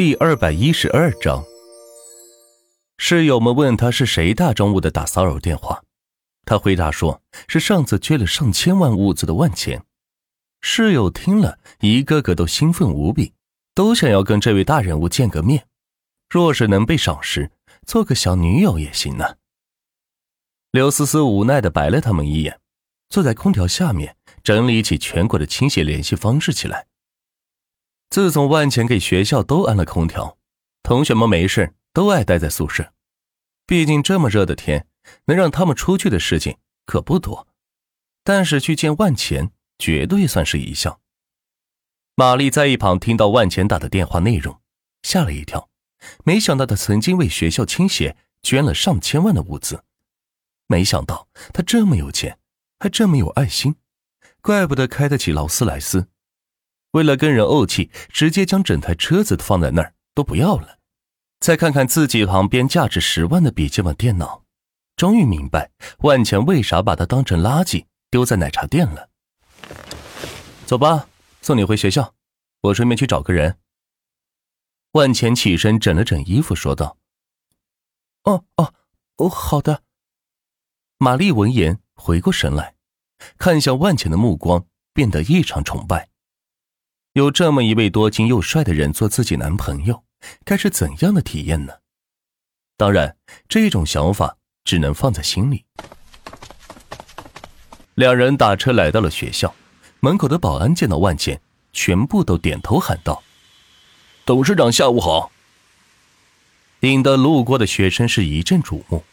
第二百一十二章，室友们问他是谁大中午的打骚扰电话，他回答说是上次捐了上千万物资的万钱。室友听了一个个都兴奋无比，都想要跟这位大人物见个面，若是能被赏识，做个小女友也行呢。刘思思无奈的白了他们一眼，坐在空调下面整理起全国的倾斜联系方式起来。自从万钱给学校都安了空调，同学们没事都爱待在宿舍。毕竟这么热的天，能让他们出去的事情可不多。但是去见万钱，绝对算是一项。玛丽在一旁听到万钱打的电话内容，吓了一跳，没想到他曾经为学校倾斜捐了上千万的物资，没想到他这么有钱，还这么有爱心，怪不得开得起劳斯莱斯。为了跟人怄气，直接将整台车子放在那儿都不要了。再看看自己旁边价值十万的笔记本电脑，终于明白万钱为啥把它当成垃圾丢在奶茶店了。走吧，送你回学校，我顺便去找个人。万钱起身整了整衣服，说道：“哦哦哦，好的。”玛丽闻言回过神来，看向万钱的目光变得异常崇拜。有这么一位多金又帅的人做自己男朋友，该是怎样的体验呢？当然，这种想法只能放在心里。两人打车来到了学校，门口的保安见到万茜，全部都点头喊道：“董事长，下午好。”引得路过的学生是一阵瞩目。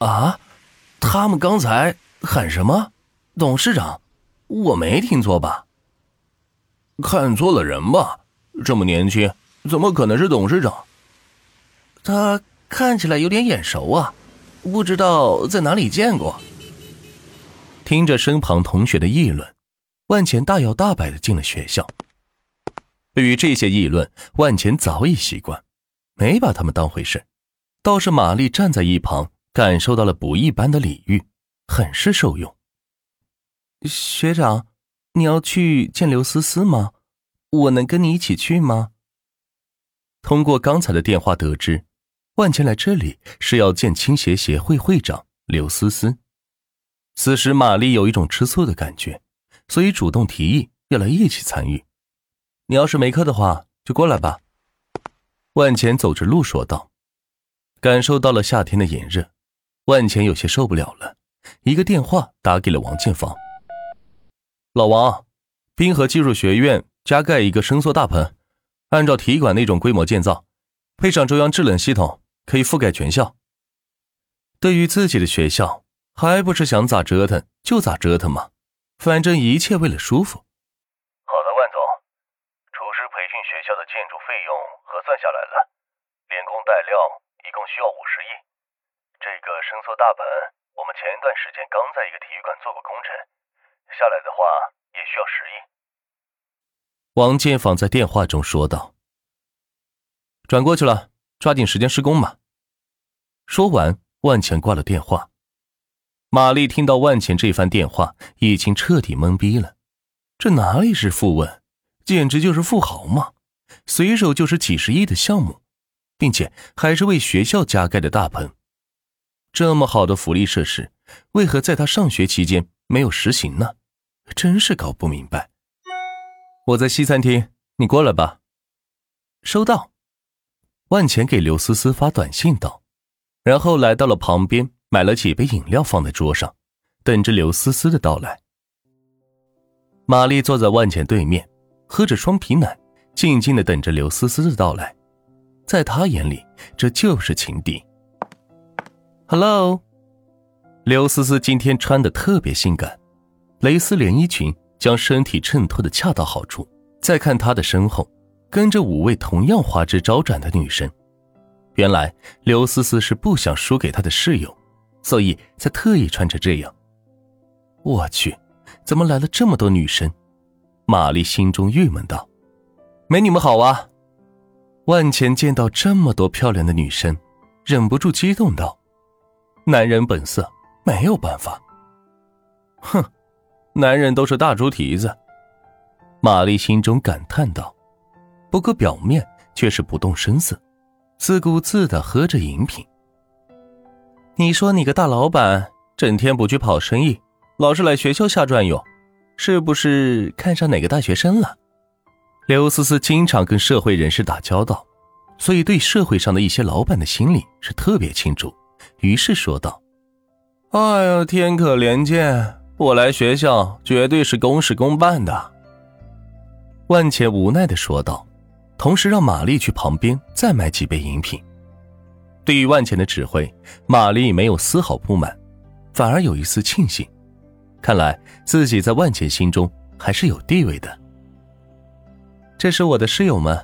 啊，他们刚才喊什么？董事长？我没听错吧？看错了人吧？这么年轻，怎么可能是董事长？他看起来有点眼熟啊，不知道在哪里见过。听着身旁同学的议论，万钱大摇大摆的进了学校。对于这些议论，万钱早已习惯，没把他们当回事。倒是玛丽站在一旁，感受到了不一般的礼遇，很是受用。学长。你要去见刘思思吗？我能跟你一起去吗？通过刚才的电话得知，万钱来这里是要见倾斜协会会长刘思思。此时玛丽有一种吃醋的感觉，所以主动提议要来一起参与。你要是没课的话，就过来吧。万钱走着路说道。感受到了夏天的炎热，万钱有些受不了了，一个电话打给了王建房。老王，滨河技术学院加盖一个伸缩大棚，按照体育馆那种规模建造，配上中央制冷系统，可以覆盖全校。对于自己的学校，还不是想咋折腾就咋折腾吗？反正一切为了舒服。好的，万总，厨师培训学校的建筑费用核算下来了，连工带料一共需要五十亿。这个伸缩大棚，我们前一段时间刚在一个体育馆做过工程。下来的话也需要十亿。王建坊在电话中说道：“转过去了，抓紧时间施工嘛。”说完，万钱挂了电话。玛丽听到万钱这番电话，已经彻底懵逼了。这哪里是富翁，简直就是富豪嘛！随手就是几十亿的项目，并且还是为学校加盖的大棚。这么好的福利设施，为何在他上学期间没有实行呢？真是搞不明白。我在西餐厅，你过来吧。收到。万钱给刘思思发短信道，然后来到了旁边，买了几杯饮料放在桌上，等着刘思思的到来。玛丽坐在万钱对面，喝着双皮奶，静静的等着刘思思的到来。在她眼里，这就是情敌。Hello，刘思思今天穿的特别性感。蕾丝连衣裙将身体衬托的恰到好处。再看她的身后，跟着五位同样花枝招展的女生。原来刘思思是不想输给她的室友，所以才特意穿成这样。我去，怎么来了这么多女生？玛丽心中郁闷道：“美女们好啊！”万钱见到这么多漂亮的女生，忍不住激动道：“男人本色，没有办法。”哼。男人都是大猪蹄子，玛丽心中感叹道。不过表面却是不动声色，自顾自的喝着饮品。你说你个大老板，整天不去跑生意，老是来学校瞎转悠，是不是看上哪个大学生了？刘思思经常跟社会人士打交道，所以对社会上的一些老板的心理是特别清楚。于是说道：“哎呀，天可怜见，我来学校绝对是公事公办的。”万茜无奈的说道，同时让玛丽去旁边再买几杯饮品。对于万茜的指挥，玛丽没有丝毫不满，反而有一丝庆幸。看来自己在万茜心中还是有地位的。这是我的室友们，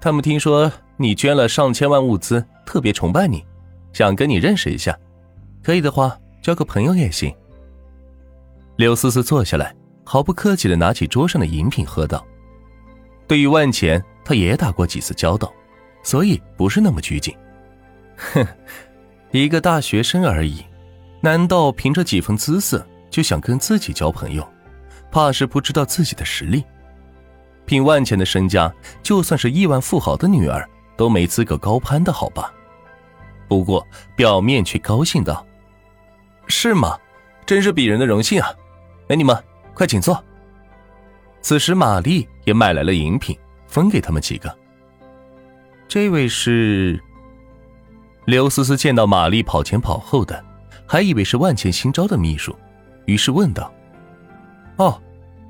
他们听说你捐了上千万物资，特别崇拜你，想跟你认识一下。可以的话，交个朋友也行。刘思思坐下来，毫不客气的拿起桌上的饮品喝道。对于万钱，他也打过几次交道，所以不是那么拘谨。哼，一个大学生而已，难道凭着几分姿色就想跟自己交朋友？怕是不知道自己的实力。凭万钱的身家，就算是亿万富豪的女儿都没资格高攀的好吧？不过表面却高兴道：“是吗？真是鄙人的荣幸啊！哎，你们快请坐。”此时玛丽也买来了饮品，分给他们几个。这位是。刘思思见到玛丽跑前跑后的，还以为是万茜新招的秘书，于是问道：“哦，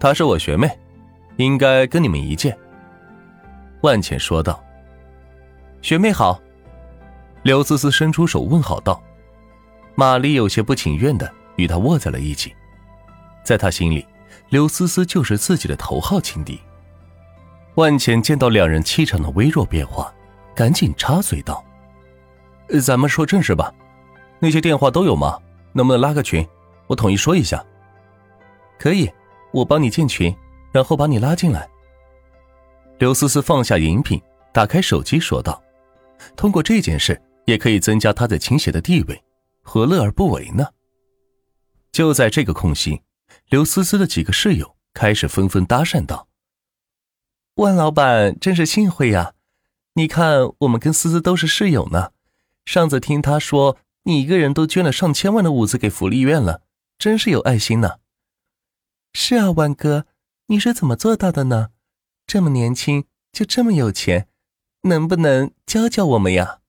她是我学妹，应该跟你们一届。”万茜说道：“学妹好。”刘思思伸出手问好道：“玛丽有些不情愿的与他握在了一起，在他心里，刘思思就是自己的头号情敌。”万茜见到两人气场的微弱变化，赶紧插嘴道。咱们说正事吧，那些电话都有吗？能不能拉个群？我统一说一下。可以，我帮你建群，然后把你拉进来。刘思思放下饮品，打开手机说道：“通过这件事，也可以增加他在青协的地位，何乐而不为呢？”就在这个空隙，刘思思的几个室友开始纷纷搭讪道：“万老板真是幸会呀！你看，我们跟思思都是室友呢。”上次听他说，你一个人都捐了上千万的物资给福利院了，真是有爱心呢。是啊，万哥，你是怎么做到的呢？这么年轻就这么有钱，能不能教教我们呀？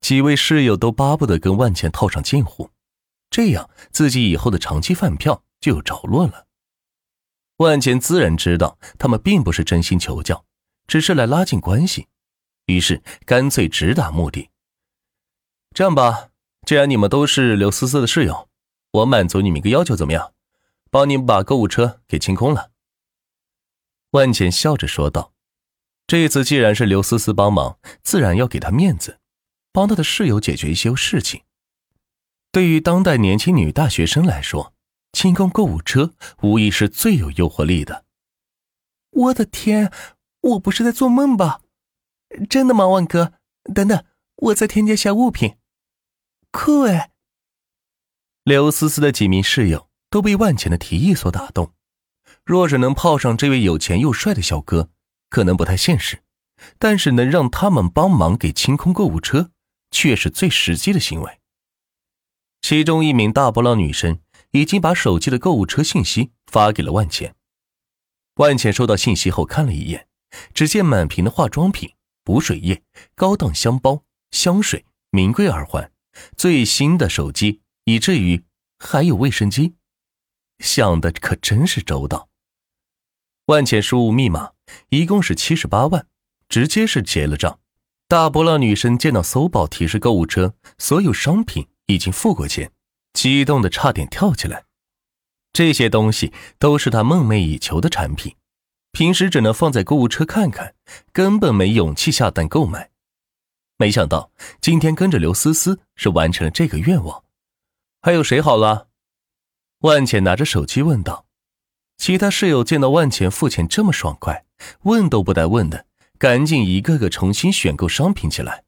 几位室友都巴不得跟万茜套上近乎，这样自己以后的长期饭票就有着落了。万茜自然知道他们并不是真心求教，只是来拉近关系。于是干脆直达目的。这样吧，既然你们都是刘思思的室友，我满足你们一个要求，怎么样？帮你们把购物车给清空了。万茜笑着说道：“这次既然是刘思思帮忙，自然要给她面子，帮他的室友解决一些事情。对于当代年轻女大学生来说，清空购物车无疑是最有诱惑力的。”我的天，我不是在做梦吧？真的吗，万哥？等等，我再添加下物品。酷哎！刘思思的几名室友都被万钱的提议所打动。若是能泡上这位有钱又帅的小哥，可能不太现实，但是能让他们帮忙给清空购物车，却是最实际的行为。其中一名大波浪女生已经把手机的购物车信息发给了万茜。万茜收到信息后看了一眼，只见满屏的化妆品。补水液、高档香包、香水、名贵耳环、最新的手机，以至于还有卫生巾，想的可真是周到。万茜输入密码，一共是七十八万，直接是结了账。大波浪女生见到搜宝提示购物车所有商品已经付过钱，激动的差点跳起来。这些东西都是她梦寐以求的产品。平时只能放在购物车看看，根本没勇气下单购买。没想到今天跟着刘思思是完成了这个愿望。还有谁好了？万茜拿着手机问道。其他室友见到万茜付钱这么爽快，问都不带问的，赶紧一个个重新选购商品起来。